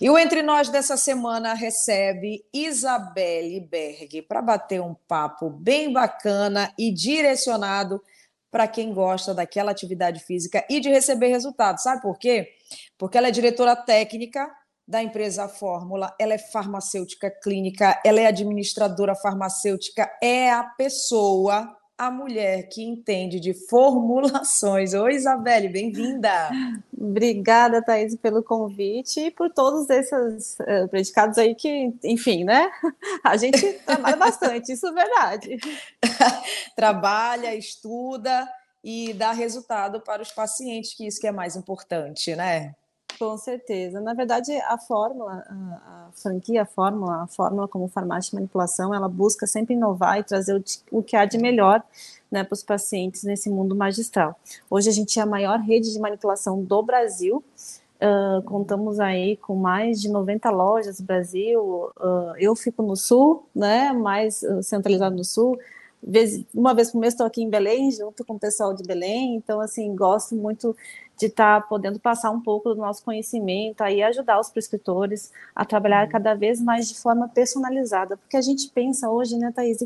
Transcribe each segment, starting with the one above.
E o Entre Nós dessa semana recebe Isabelle Berg para bater um papo bem bacana e direcionado para quem gosta daquela atividade física e de receber resultados. Sabe por quê? Porque ela é diretora técnica da empresa Fórmula, ela é farmacêutica clínica, ela é administradora farmacêutica, é a pessoa a mulher que entende de formulações. Oi, Isabelle, bem-vinda. Obrigada, Thaís, pelo convite e por todos esses uh, predicados aí que, enfim, né? A gente trabalha bastante, isso é verdade. Trabalha, estuda e dá resultado para os pacientes, que isso que é mais importante, né? Com certeza. Na verdade, a fórmula, a, franquia a fórmula, a fórmula como farmácia de manipulação, ela busca sempre inovar e trazer o, o que há de melhor né, para os pacientes nesse mundo magistral. Hoje a gente é a maior rede de manipulação do Brasil. Uh, contamos aí com mais de 90 lojas no Brasil. Uh, eu fico no sul, né, mais centralizado no sul uma vez por mês estou aqui em Belém, junto com o pessoal de Belém, então, assim, gosto muito de estar tá podendo passar um pouco do nosso conhecimento aí ajudar os prescritores a trabalhar uhum. cada vez mais de forma personalizada, porque a gente pensa hoje, né, Thaís,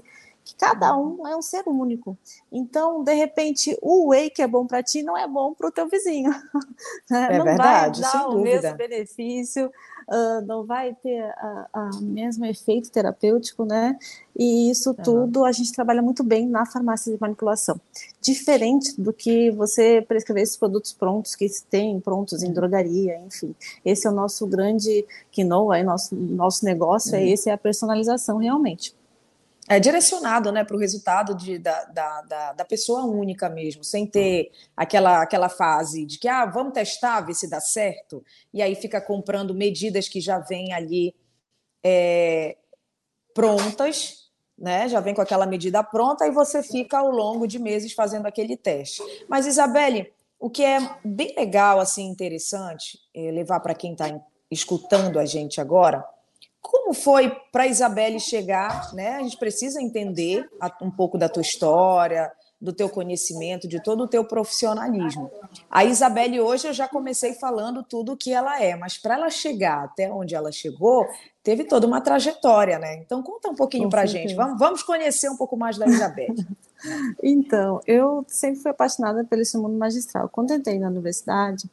que cada um é um ser único. Então, de repente, o whey que é bom para ti não é bom para o teu vizinho. Né? É não verdade, vai dar o dúvida. mesmo benefício, uh, não vai ter o mesmo efeito terapêutico, né? E isso uhum. tudo a gente trabalha muito bem na farmácia de manipulação. Diferente do que você prescrever esses produtos prontos que tem prontos em uhum. drogaria, enfim. Esse é o nosso grande quinoa, é nosso, nosso negócio, é uhum. é esse é a personalização realmente é direcionado né, para o resultado de, da, da, da, da, pessoa única mesmo, sem ter aquela, aquela fase de que ah, vamos testar, ver se dá certo, e aí fica comprando medidas que já vêm ali é, prontas, né? Já vem com aquela medida pronta e você fica ao longo de meses fazendo aquele teste. Mas, Isabelle, o que é bem legal, assim, interessante, é levar para quem está escutando a gente agora como foi para a Isabelle chegar? Né? A gente precisa entender um pouco da tua história, do teu conhecimento, de todo o teu profissionalismo. A Isabelle hoje eu já comecei falando tudo o que ela é, mas para ela chegar até onde ela chegou, teve toda uma trajetória, né? Então conta um pouquinho para a gente. Vamos, vamos conhecer um pouco mais da Isabelle. então, eu sempre fui apaixonada pelo esse mundo magistral. Quando entrei na universidade,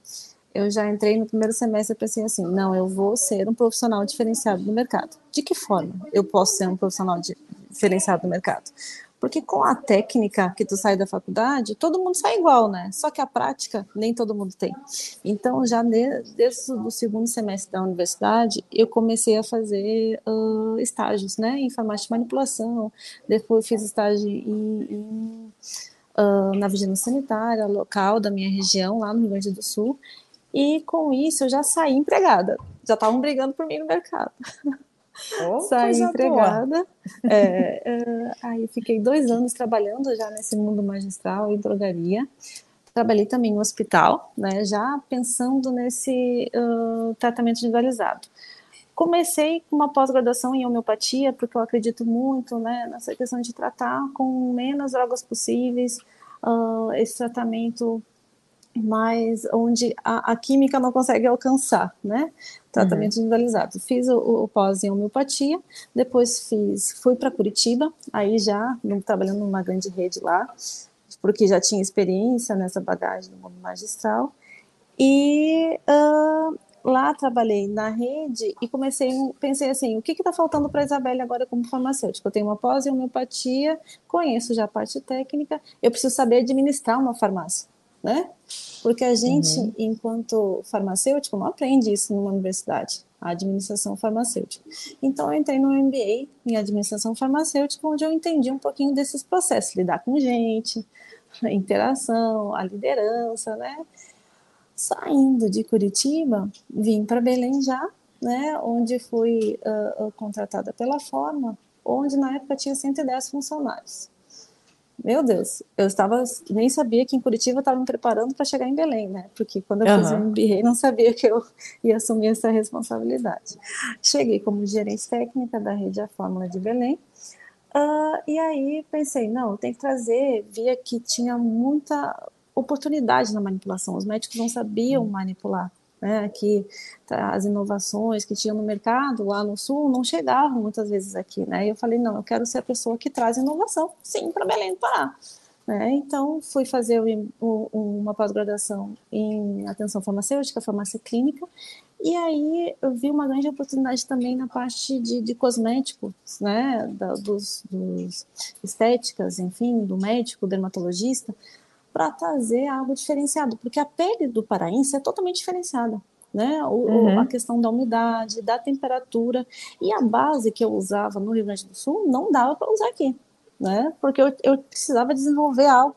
eu já entrei no primeiro semestre e pensei assim, não, eu vou ser um profissional diferenciado no mercado. De que forma eu posso ser um profissional diferenciado no mercado? Porque com a técnica que tu sai da faculdade, todo mundo sai igual, né? Só que a prática nem todo mundo tem. Então, já desde o segundo semestre da universidade, eu comecei a fazer uh, estágios, né? Em farmácia de manipulação. Depois fiz estágio em, em uh, na vigilância sanitária local da minha região, lá no Rio Grande do Sul. E com isso eu já saí empregada. Já estavam brigando por mim no mercado. Oh, saí empregada. É, é, aí fiquei dois anos trabalhando já nesse mundo magistral e drogaria. Trabalhei também no hospital, né, já pensando nesse uh, tratamento individualizado. Comecei com uma pós-graduação em homeopatia, porque eu acredito muito né, nessa questão de tratar com menos drogas possíveis, uh, esse tratamento mas onde a, a, química não consegue alcançar, né? Tratamento uhum. individualizado. Fiz o, o, pós em homeopatia, depois fiz, fui para Curitiba, aí já trabalhando numa grande rede lá, porque já tinha experiência nessa bagagem do mundo magistral, e uh, lá trabalhei na rede e comecei, pensei assim, o que está faltando para a Isabelle agora como farmacêutica? Eu tenho uma pós em homeopatia, conheço já a parte técnica, eu preciso saber administrar uma farmácia né? Porque a gente, uhum. enquanto farmacêutico, não aprende isso numa universidade, a administração farmacêutica. Então, eu entrei no MBA em administração farmacêutica, onde eu entendi um pouquinho desses processos, lidar com gente, a interação, a liderança, né? Saindo de Curitiba, vim para Belém já, né? Onde fui uh, contratada pela Forma, onde na época tinha 110 funcionários. Meu Deus, eu estava nem sabia que em Curitiba eu estava me preparando para chegar em Belém, né? Porque quando eu uhum. fiz o MBA não sabia que eu ia assumir essa responsabilidade. Cheguei como gerente técnica da rede A Fórmula de Belém. Uh, e aí pensei, não, tem que trazer, via que tinha muita oportunidade na manipulação. Os médicos não sabiam uhum. manipular Né? Aqui, tá, as inovações que tinham no mercado lá no Sul não chegavam muitas vezes aqui. Né? E eu falei, não, eu quero ser a pessoa que traz inovação, sim, para Belém do Pará. Né? Então, fui fazer uma pós-graduação em atenção farmacêutica, farmácia clínica, e aí eu vi uma grande oportunidade também na parte de, de cosméticos, né, da, dos, dos, estéticas, enfim, do médico, dermatologista, para trazer algo diferenciado, porque a pele do paraense é totalmente diferenciada. Né? O, uhum. A questão da umidade, da temperatura, e a base que eu usava no Rio Grande do Sul não dava para usar aqui né? Porque eu, eu precisava desenvolver algo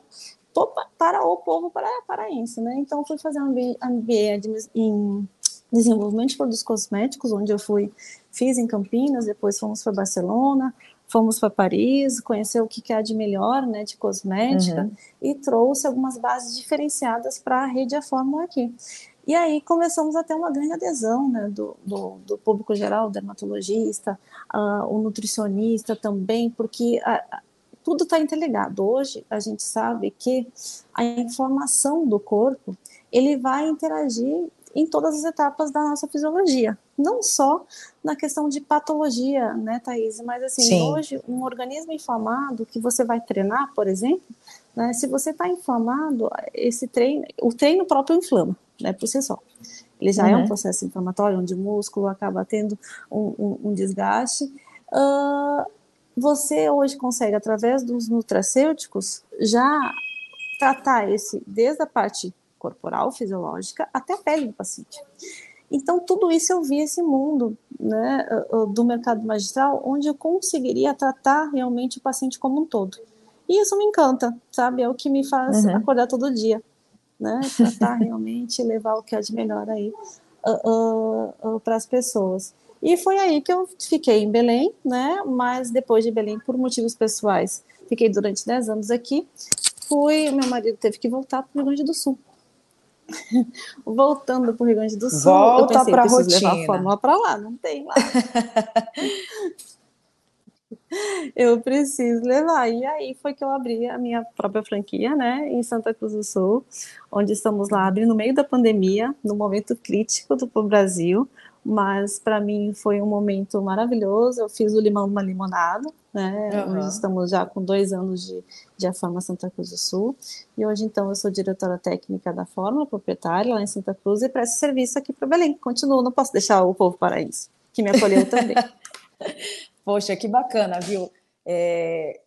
para o povo paraense, né? Então fui fazer um MBA em desenvolvimento de produtos cosméticos, onde eu fui fiz em Campinas, depois fomos para Barcelona, fomos para Paris, conhecer o que há de melhor, né, de cosmética, uhum. e trouxe algumas bases diferenciadas para a rede A Fórmula aqui. E aí começamos a ter uma grande adesão né, do, do, do público geral, o dermatologista, uh, o nutricionista também, porque a, tudo está interligado. Hoje a gente sabe que a informação do corpo ele vai interagir em todas as etapas da nossa fisiologia, não só na questão de patologia, né, Thaís? Mas assim, Sim. hoje um organismo inflamado que você vai treinar, por exemplo, né, se você está inflamado, esse treino, o treino próprio inflama, né, por si só. Ele já uhum. é um uhum. processo inflamatório, onde o músculo acaba tendo um, um, um desgaste. Uh, você hoje consegue, através dos nutracêuticos, já tratar esse desde a parte corporal, fisiológica, até a pele do paciente. Então, tudo isso eu vi esse mundo né, do mercado magistral, onde eu conseguiria tratar realmente o paciente como um todo. E isso me encanta, sabe? É o que me faz uhum. acordar todo dia, né? Tratar realmente, levar o que é de melhor aí uh, uh, uh, para as pessoas. E foi aí que eu fiquei em Belém, né? Mas depois de Belém, por motivos pessoais, fiquei durante 10 anos aqui. Fui, meu marido teve que voltar para o Rio Grande do Sul. Voltando para o Rio Grande do Sul, Volta para a rotina. levar a fórmula para lá, não tem lá. eu preciso levar. E aí foi que eu abri a minha própria franquia, né, em Santa Cruz do Sul, onde estamos lá abrindo no meio da pandemia, no momento crítico do Brasil, mas para mim foi um momento maravilhoso. Eu fiz o limão numa limonada, né? Uhum. Hoje estamos já com dois anos de, de a Fórmula Santa Cruz do Sul, e hoje então eu sou diretora técnica da Fórmula, proprietária lá em Santa Cruz, e presto serviço aqui para Belém. Continuo, não posso deixar o povo paraense, que me acolheu também. Poxa, que bacana, viu? É,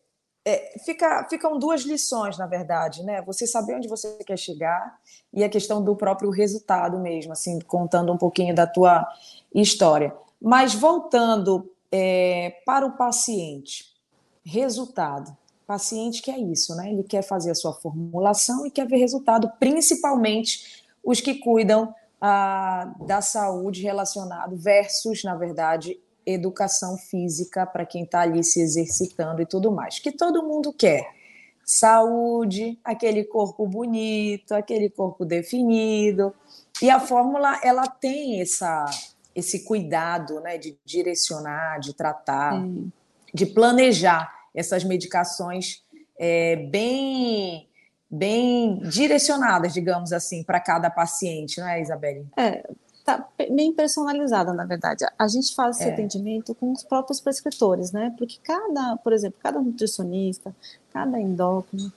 é, fica, ficam duas lições, na verdade, né? Você saber onde você quer chegar e a questão do próprio resultado mesmo, assim, contando um pouquinho da tua história. Mas voltando é, para o paciente, resultado. Paciente quer isso, né? Ele quer fazer a sua formulação e quer ver resultado, principalmente os que cuidam ah, da saúde relacionado versus, na verdade, educação física para quem está ali se exercitando e tudo mais, que todo mundo quer. Saúde, aquele corpo bonito, aquele corpo definido. E a fórmula ela tem essa, esse cuidado né, de direcionar, de tratar, de planejar essas medicações é, bem bem direcionadas, digamos assim, para cada paciente, não é, Isabelle? É, tá bem personalizada, na verdade. A gente faz esse é. atendimento com os próprios prescritores, né? Porque cada, por exemplo, cada nutricionista, cada endócrino,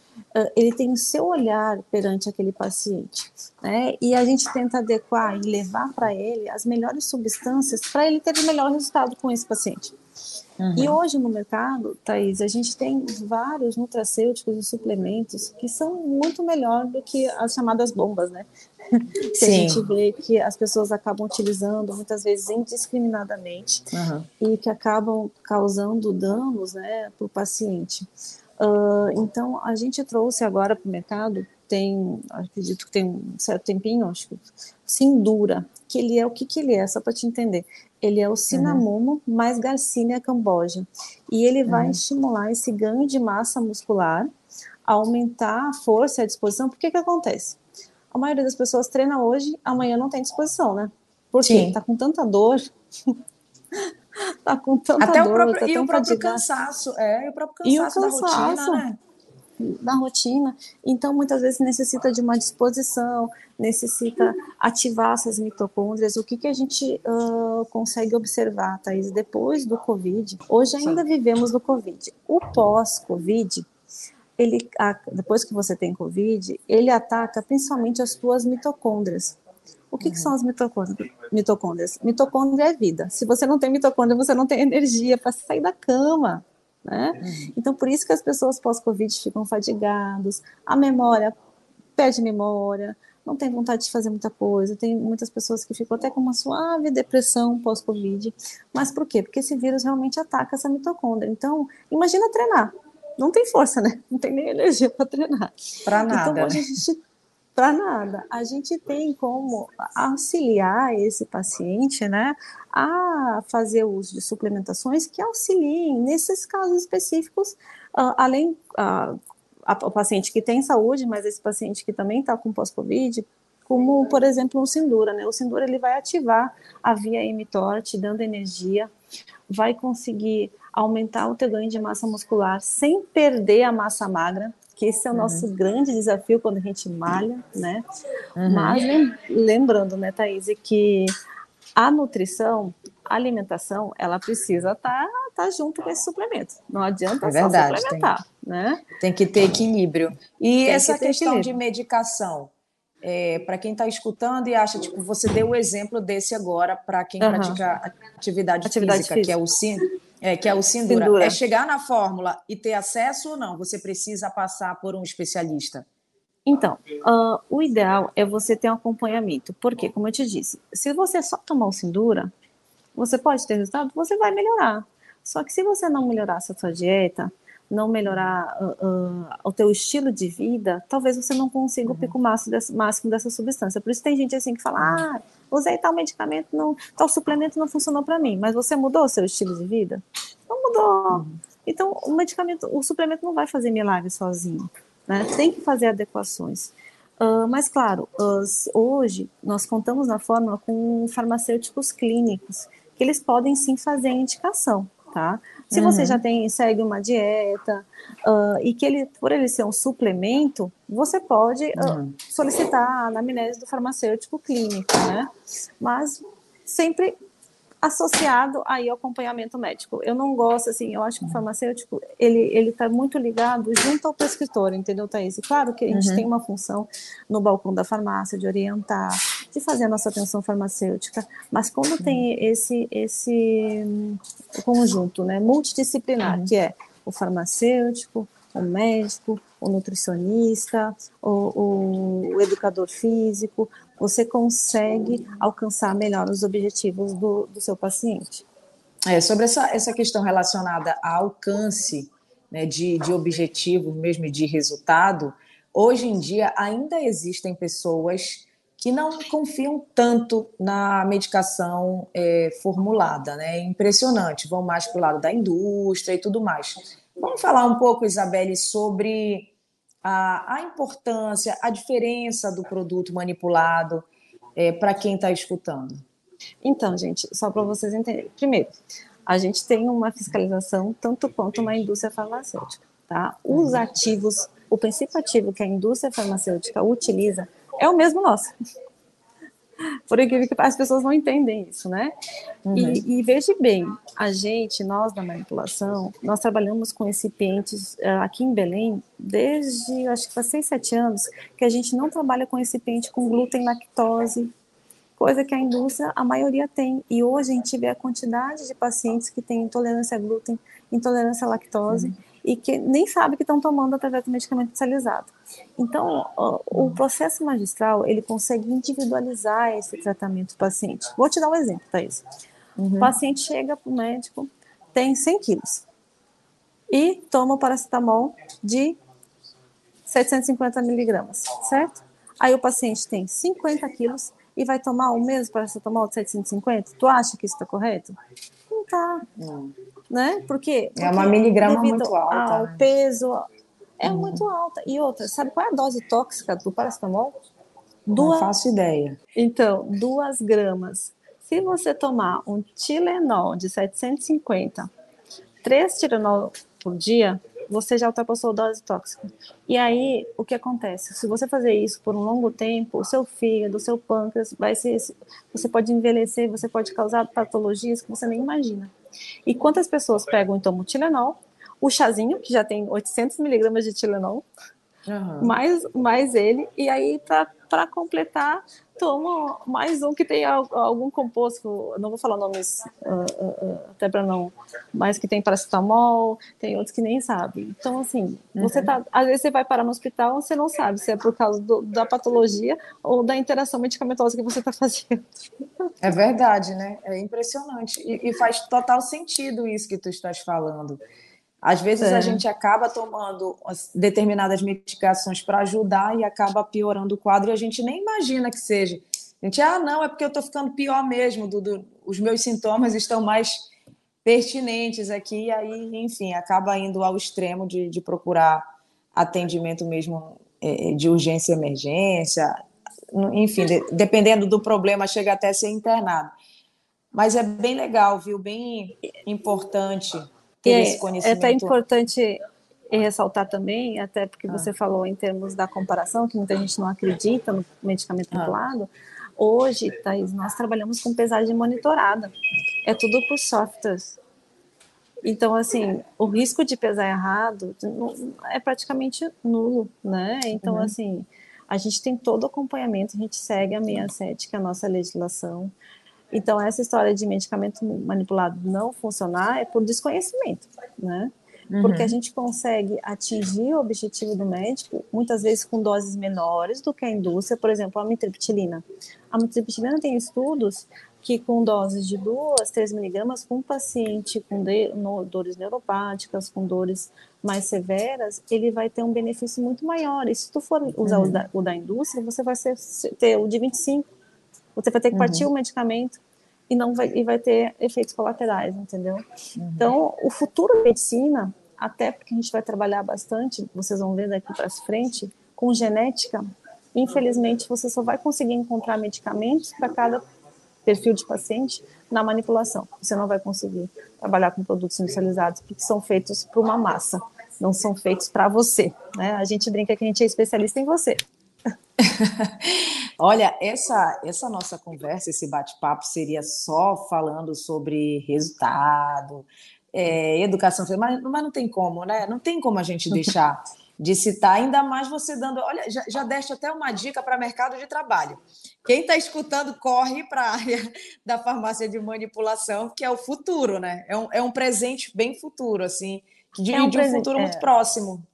ele tem o seu olhar perante aquele paciente, né? E a gente tenta adequar e levar para ele as melhores substâncias para ele ter o melhor resultado com esse paciente. Uhum. E hoje no mercado, Thaís, a gente tem vários nutracêuticos e suplementos que são muito melhor do que as chamadas bombas, né? Que a gente vê que as pessoas acabam utilizando muitas vezes indiscriminadamente uhum. e que acabam causando danos né, para o paciente. Uh, então, a gente trouxe agora para o mercado, tem, acredito que tem um certo tempinho, acho que Sindura, que ele é o que, que ele é, só para te entender. Ele é o cinamomo uhum. mais Garcinia camboja. E ele vai uhum. estimular esse ganho de massa muscular, aumentar a força e a disposição. Por que que acontece? A maioria das pessoas treina hoje, amanhã não tem disposição, né? Porque Sim. tá com tanta dor. tá com tanta Até dor. O próprio, tá e o próprio cansaço, é, e o próprio cansaço, e o cansaço da rotina, né? na rotina. Então, muitas vezes necessita de uma disposição, necessita ativar essas mitocôndrias. O que, que a gente uh, consegue observar, Thaís, depois do Covid? Hoje ainda vivemos no Covid. O pós-Covid, ele, depois que você tem Covid, ele ataca principalmente as suas mitocôndrias. O que, uhum. que são as mitocôndrias? mitocôndrias? Mitocôndria é vida. Se você não tem mitocôndria, você não tem energia para sair da cama. Né? Uhum. Então, por isso que as pessoas pós-Covid ficam fadigados, a memória perde memória, não tem vontade de fazer muita coisa. Tem muitas pessoas que ficam até com uma suave depressão pós-Covid. Mas por quê? Porque esse vírus realmente ataca essa mitocôndria. Então, imagina treinar. Não tem força, né? Não tem nem energia para treinar. Para nada. Então, hoje a gente para nada. A gente tem como auxiliar esse paciente, né, a fazer uso de suplementações que auxiliem nesses casos específicos, uh, além uh, a, o paciente que tem saúde, mas esse paciente que também está com pós-Covid, como, por exemplo, um Sindura, né? O Sindura ele vai ativar a via mTOR, dando energia, vai conseguir aumentar o teu ganho de massa muscular sem perder a massa magra, que esse é o nosso uhum. grande desafio quando a gente malha, né? Uhum. Mas lembrando, né, Thaís, que a nutrição, a alimentação, ela precisa estar tá, tá junto com esse suplemento. Não adianta é verdade, só suplementar, tem, né? Tem que ter equilíbrio. E tem essa que questão equilíbrio. de medicação, é, para quem está escutando e acha, tipo, você deu o exemplo desse agora para quem uhum. pratica atividade, atividade física, física, que é o é, que é o Sindura. Sindura. É chegar na fórmula e ter acesso ou não? Você precisa passar por um especialista? Então, uh, o ideal é você ter um acompanhamento. Porque, como eu te disse, se você só tomar o Sindura, você pode ter resultado, você vai melhorar. Só que se você não melhorar a sua dieta, não melhorar uh, uh, o teu estilo de vida, talvez você não consiga uhum. o pico máximo dessa, máximo dessa substância. Por isso tem gente assim que fala, ah, usei tal medicamento, não, tal suplemento não funcionou para mim, mas você mudou o seu estilo de vida? Não mudou. Uhum. Então, o medicamento, o suplemento não vai fazer milagre sozinho, né? Tem que fazer adequações. Uh, mas, claro, hoje nós contamos na fórmula com farmacêuticos clínicos, que eles podem sim fazer indicação, tá? Se uhum. você já tem, segue uma dieta, uh, e que ele, por ele ser um suplemento, você pode uhum. solicitar a anamnese do farmacêutico clínico, né? Mas sempre associado aí ao acompanhamento médico. Eu não gosto, assim, eu acho que o farmacêutico, ele, ele tá muito ligado junto ao prescritor, entendeu, Thaís? E claro que a gente uhum. tem uma função no balcão da farmácia de orientar, de fazer a nossa atenção farmacêutica, mas quando tem esse, esse conjunto, né, multidisciplinar, uhum. que é o farmacêutico, o médico, o nutricionista, o, o, educador físico, você consegue alcançar melhor os objetivos do, do seu paciente. É, sobre essa, essa questão relacionada ao alcance né, de, de objetivo, mesmo de resultado, hoje em dia ainda existem pessoas que não confiam tanto na medicação é, formulada, né? É impressionante, vão mais para o lado da indústria e tudo mais. Vamos falar um pouco, Isabelle, sobre a, a importância, a diferença do produto manipulado é, para quem está escutando? Então, gente, só para vocês entenderem. Primeiro, a gente tem uma fiscalização tanto quanto uma indústria farmacêutica. Tá? Os ativos, o princípio ativo que a indústria farmacêutica utiliza é o mesmo nosso. Por incrível que as pessoas não entendem isso, né? Uhum. E, e, veja bem, a gente, nós da manipulação, nós trabalhamos com recipientes uh, aqui em Belém desde, acho que faz 6, 7 anos, que a gente não trabalha com recipiente com glúten, lactose, coisa que a indústria, a maioria tem. E hoje a gente vê a quantidade de pacientes que têm intolerância a glúten, intolerância à lactose, uhum e que nem sabe que estão tomando através do medicamento especializado. Então, o processo magistral, ele consegue individualizar esse tratamento do paciente. Vou te dar um exemplo, Thaís. Uhum. O paciente chega para o médico, tem 100 quilos, e toma o paracetamol de 750 miligramas, certo? Aí o paciente tem 50 quilos e vai tomar o mesmo paracetamol de 750? Tu acha que isso está correto? Não está. Né? Porque, porque é uma miligrama muito alta. O né? peso é uhum. muito alta. E outra, sabe qual é a dose tóxica do paracetamol? Duas... Não faço ideia. Então, duas gramas. Se você tomar um Tilenol de 750, três Tilenol por dia, você já ultrapassou a dose tóxica. E aí, o que acontece? Se você fazer isso por um longo tempo, o seu fígado, o seu pâncreas, vai ser, você pode envelhecer, você pode causar patologias que você nem imagina. E quantas pessoas pegam, então, o Tilenol, o chazinho, que já tem 800 miligramas de Tilenol, uhum. mais, mais ele, e aí, para completar, toma mais um que tem algum composto, não vou falar nomes uh, uh, até para não, mas que tem paracetamol, tem outros que nem sabem. Então, assim, uhum. você tá, às vezes você vai parar no hospital, você não sabe se é por causa do, da patologia ou da interação medicamentosa que você está fazendo. É verdade, né? É impressionante. E, e, faz total sentido isso que tu estás falando. Às vezes é. a gente acaba tomando determinadas medicações para ajudar e acaba piorando o quadro e a gente nem imagina que seja. A gente, ah, não, é porque eu estou ficando pior mesmo, do, do, os meus sintomas estão mais pertinentes aqui, e aí, enfim, acaba indo ao extremo de, de procurar atendimento mesmo é, é de urgência e emergência, enfim, de, dependendo do problema, chega até a ser internado. Mas é bem legal, viu? Bem importante ter e esse conhecimento. É até importante ressaltar também, até porque ah. você falou em termos da comparação, que muita gente não acredita no medicamento ah. Hoje, Thaís, nós trabalhamos com pesagem monitorada. É tudo por softwares. Então, assim, o risco de pesar errado é praticamente nulo, né? Então, uhum. assim, a gente tem todo o acompanhamento, a gente segue a 67, que é a nossa legislação. Então, essa história de medicamento manipulado não funcionar é por desconhecimento, né? Uhum. Porque a gente consegue atingir o objetivo do médico, muitas vezes com doses menores do que a indústria, por exemplo, a mitriptilina. A mitriptilina tem estudos que com doses de 2, 3 miligramas, com um paciente com de, no, dores neuropáticas, com dores mais severas, ele vai ter um benefício muito maior. E se tu for usar uhum. o, da, o, da, indústria, você vai ser, ter o de 25, você vai ter que partir uhum. o medicamento e não vai, e vai ter efeitos colaterais, entendeu? Uhum. Então, o futuro da medicina, até porque a gente vai trabalhar bastante, vocês vão ver daqui para frente, com genética, infelizmente você só vai conseguir encontrar medicamentos para cada perfil de paciente na manipulação. Você não vai conseguir trabalhar com produtos industrializados porque são feitos para uma massa, não são feitos para você. Né? A gente brinca que a gente é especialista em você. Olha, essa, essa nossa conversa, esse bate-papo seria só falando sobre resultado, é, educação, mas, mas não tem como, né? Não tem como a gente deixar de citar, ainda mais você dando. Olha, já, já deste até uma dica para mercado de trabalho. Quem está escutando, corre para a área da farmácia de manipulação, que é o futuro, né? É um, é um presente bem futuro, assim, de, é um, de um futuro é. muito próximo.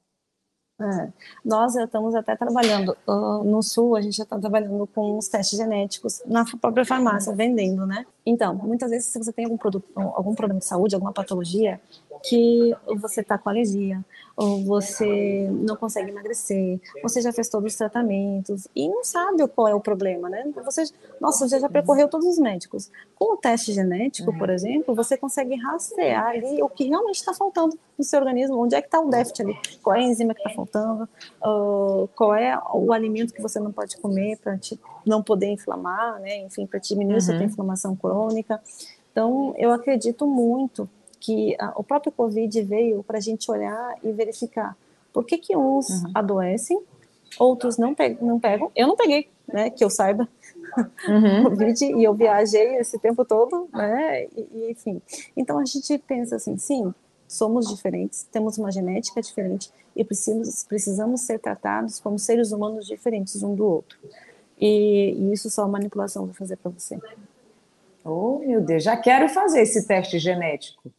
É. Nós estamos até trabalhando uh, no sul, a gente já está trabalhando com os testes genéticos na própria farmácia, vendendo, né? Então, muitas vezes, se você tem algum, produto, algum problema de saúde, alguma patologia, que você está com alergia, ou você não consegue emagrecer, você já fez todos os tratamentos e não sabe qual é o problema, né? Você, nossa, você já percorreu todos os médicos. Com o teste genético, por exemplo, você consegue rastrear ali o que realmente está faltando no seu organismo, onde é que está o déficit ali, qual é a enzima que está faltando, uh, qual é o alimento que você não pode comer para não poder inflamar, né? Enfim, para diminuir uhum. sua inflamação crônica. Então, eu acredito muito que a, o próprio Covid veio para a gente olhar e verificar por que, que uns uhum. adoecem, outros não, pe não pegam. Eu não peguei, né, que eu saiba, uhum. Covid, e eu viajei esse tempo todo, né, e, e, enfim. Então a gente pensa assim, sim, somos diferentes, temos uma genética diferente e precisamos, precisamos ser tratados como seres humanos diferentes um do outro. E, e isso só a manipulação vai fazer para você. Oh, meu Deus, já quero fazer esse teste genético.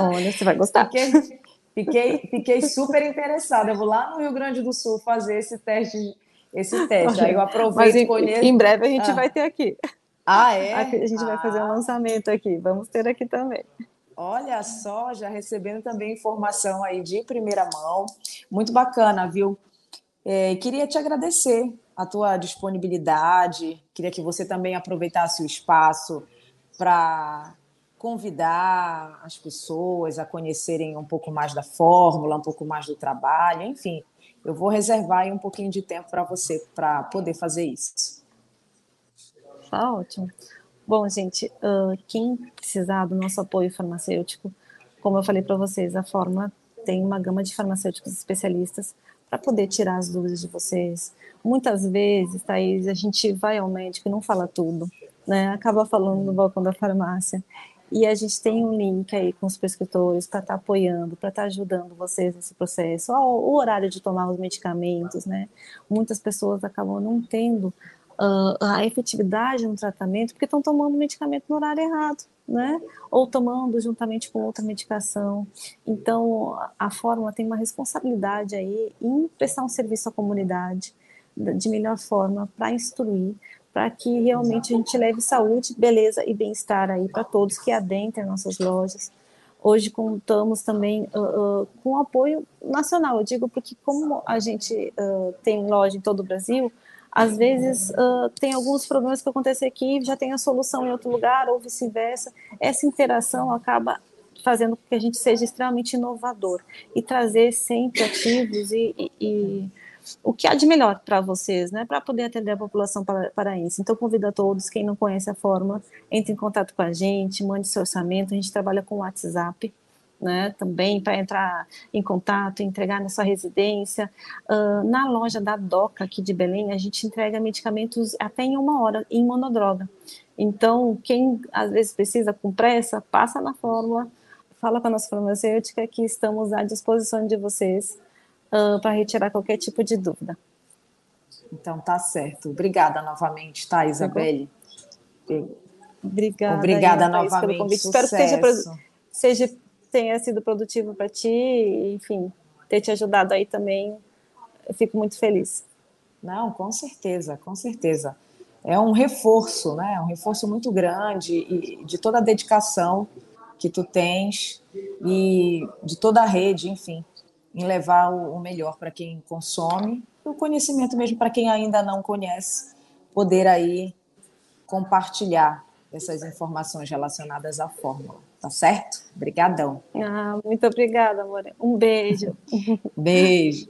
Olha, você vai gostar. Fiquei, fiquei, fiquei super interessada. Eu vou lá no Rio Grande do Sul fazer esse teste. Esse teste. Aí eu aproveito e conheço. Em breve a gente ah. vai ter aqui. Ah, é? a gente ah. vai fazer um ah. lançamento aqui. Vamos ter aqui também. Olha só, já recebendo também informação aí de primeira mão. Muito bacana, viu? É, queria te agradecer a tua disponibilidade. Queria que você também aproveitasse o espaço para convidar as pessoas a conhecerem um pouco mais da fórmula, um pouco mais do trabalho, enfim. Eu vou reservar um pouquinho de tempo para você para poder fazer isso. Tá ótimo. Bom, gente, quem precisar do nosso apoio farmacêutico, como eu falei para vocês, a fórmula tem uma gama de farmacêuticos especialistas para poder tirar as dúvidas de vocês. Muitas vezes, Thaís, a gente vai ao médico e não fala tudo, né? Acaba falando no balcão da farmácia. E a gente tem um link aí com os prescritores para estar tá apoiando, para estar tá ajudando vocês nesse processo. O horário de tomar os medicamentos, né? Muitas pessoas acabam não tendo a efetividade no tratamento porque estão tomando medicamento no horário errado, né? Ou tomando juntamente com outra medicação. Então, a fórmula tem uma responsabilidade aí em prestar um serviço à comunidade de melhor forma para instruir, para que realmente a gente leve saúde, beleza e bem-estar aí para todos que adentrem nossas lojas. Hoje contamos também uh, uh, com apoio nacional, eu digo porque como a gente uh, tem loja em todo o Brasil, às vezes uh, tem alguns problemas que acontecem aqui, já tem a solução em outro lugar, ou vice-versa. Essa interação acaba fazendo com que a gente seja extremamente inovador e trazer sempre ativos e, e, e o que há de melhor para vocês, né, para poder atender a população paraense. Então, convido a todos, quem não conhece a fórmula, entre em contato com a gente, mande seu orçamento, a gente trabalha com WhatsApp, né, também para entrar em contato, entregar na sua residência. Uh, na loja da DOCA aqui de Belém, a gente entrega medicamentos até em uma hora, em monodroga. Então, quem às vezes precisa com pressa, passa na fórmula, fala com a nossa farmacêutica que estamos à disposição de vocês uh, para retirar qualquer tipo de dúvida. Então, tá certo. Obrigada novamente, tá, Isabelle? Obrigada. Obrigada novamente. Pelo convite. Espero que seja, seja tenha sido produtivo para ti, enfim, ter te ajudado aí também. Eu fico muito feliz. Não, com certeza, com certeza. É um reforço, né? É um reforço muito grande e de toda a dedicação que tu tens e de toda a rede, enfim, em levar o melhor para quem consome, o conhecimento mesmo para quem ainda não conhece, poder aí compartilhar essas informações relacionadas à fórmula. Tá certo? Obrigadão. Ah, muito obrigada, amor. Um beijo. beijo.